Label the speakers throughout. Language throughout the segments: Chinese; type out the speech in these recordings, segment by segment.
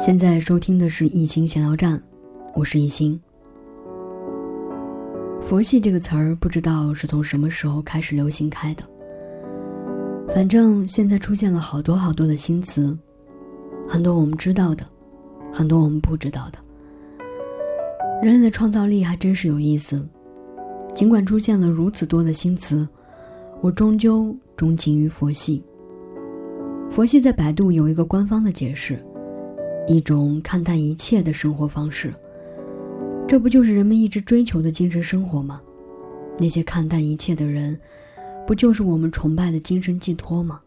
Speaker 1: 现在收听的是《一心闲聊站》，我是一心。佛系这个词儿，不知道是从什么时候开始流行开的。反正现在出现了好多好多的新词，很多我们知道的，很多我们不知道的。人类的创造力还真是有意思。尽管出现了如此多的新词，我终究钟情于佛系。佛系在百度有一个官方的解释。一种看淡一切的生活方式，这不就是人们一直追求的精神生活吗？那些看淡一切的人，不就是我们崇拜的精神寄托吗？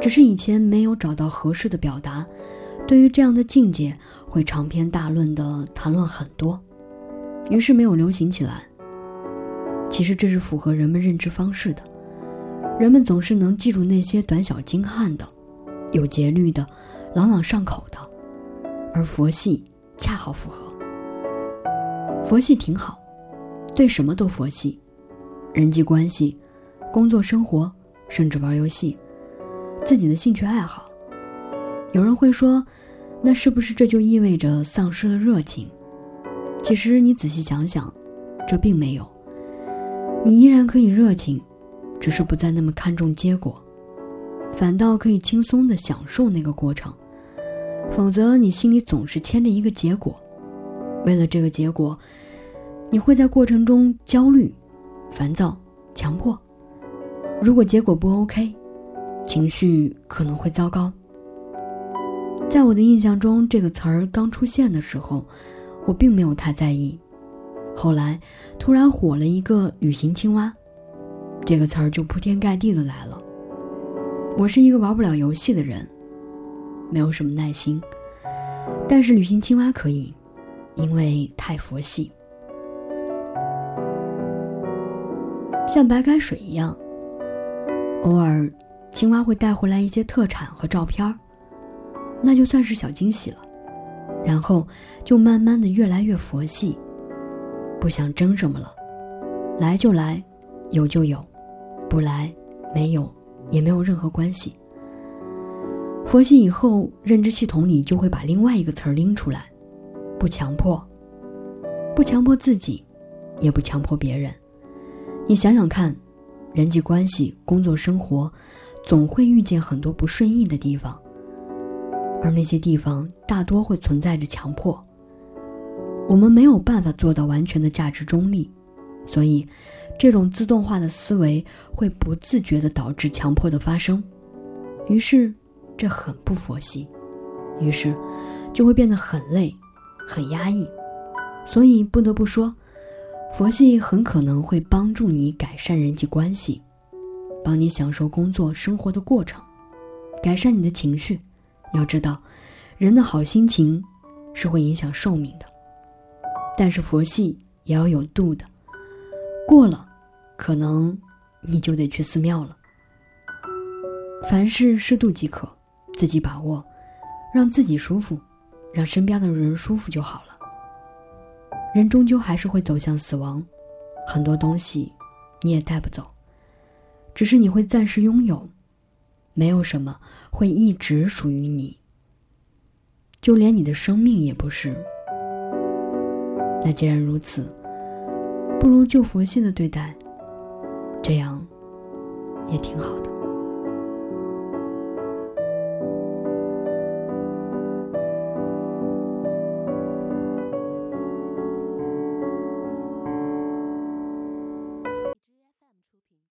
Speaker 1: 只是以前没有找到合适的表达，对于这样的境界，会长篇大论的谈论很多，于是没有流行起来。其实这是符合人们认知方式的，人们总是能记住那些短小精悍的，有节律的。朗朗上口的，而佛系恰好符合。佛系挺好，对什么都佛系，人际关系、工作生活，甚至玩游戏，自己的兴趣爱好。有人会说，那是不是这就意味着丧失了热情？其实你仔细想想，这并没有。你依然可以热情，只是不再那么看重结果。反倒可以轻松的享受那个过程，否则你心里总是牵着一个结果，为了这个结果，你会在过程中焦虑、烦躁、强迫。如果结果不 OK，情绪可能会糟糕。在我的印象中，这个词儿刚出现的时候，我并没有太在意，后来突然火了一个“旅行青蛙”，这个词儿就铺天盖地的来了。我是一个玩不了游戏的人，没有什么耐心，但是旅行青蛙可以，因为太佛系，像白开水一样。偶尔，青蛙会带回来一些特产和照片那就算是小惊喜了。然后就慢慢的越来越佛系，不想争什么了，来就来，有就有，不来没有。也没有任何关系。佛系以后，认知系统里就会把另外一个词儿拎出来：不强迫，不强迫自己，也不强迫别人。你想想看，人际关系、工作、生活，总会遇见很多不顺意的地方，而那些地方大多会存在着强迫。我们没有办法做到完全的价值中立，所以。这种自动化的思维会不自觉地导致强迫的发生，于是这很不佛系，于是就会变得很累、很压抑。所以不得不说，佛系很可能会帮助你改善人际关系，帮你享受工作生活的过程，改善你的情绪。要知道，人的好心情是会影响寿命的，但是佛系也要有度的，过了。可能你就得去寺庙了。凡事适度即可，自己把握，让自己舒服，让身边的人舒服就好了。人终究还是会走向死亡，很多东西你也带不走，只是你会暂时拥有。没有什么会一直属于你，就连你的生命也不是。那既然如此，不如就佛系的对待。这样，也挺好的。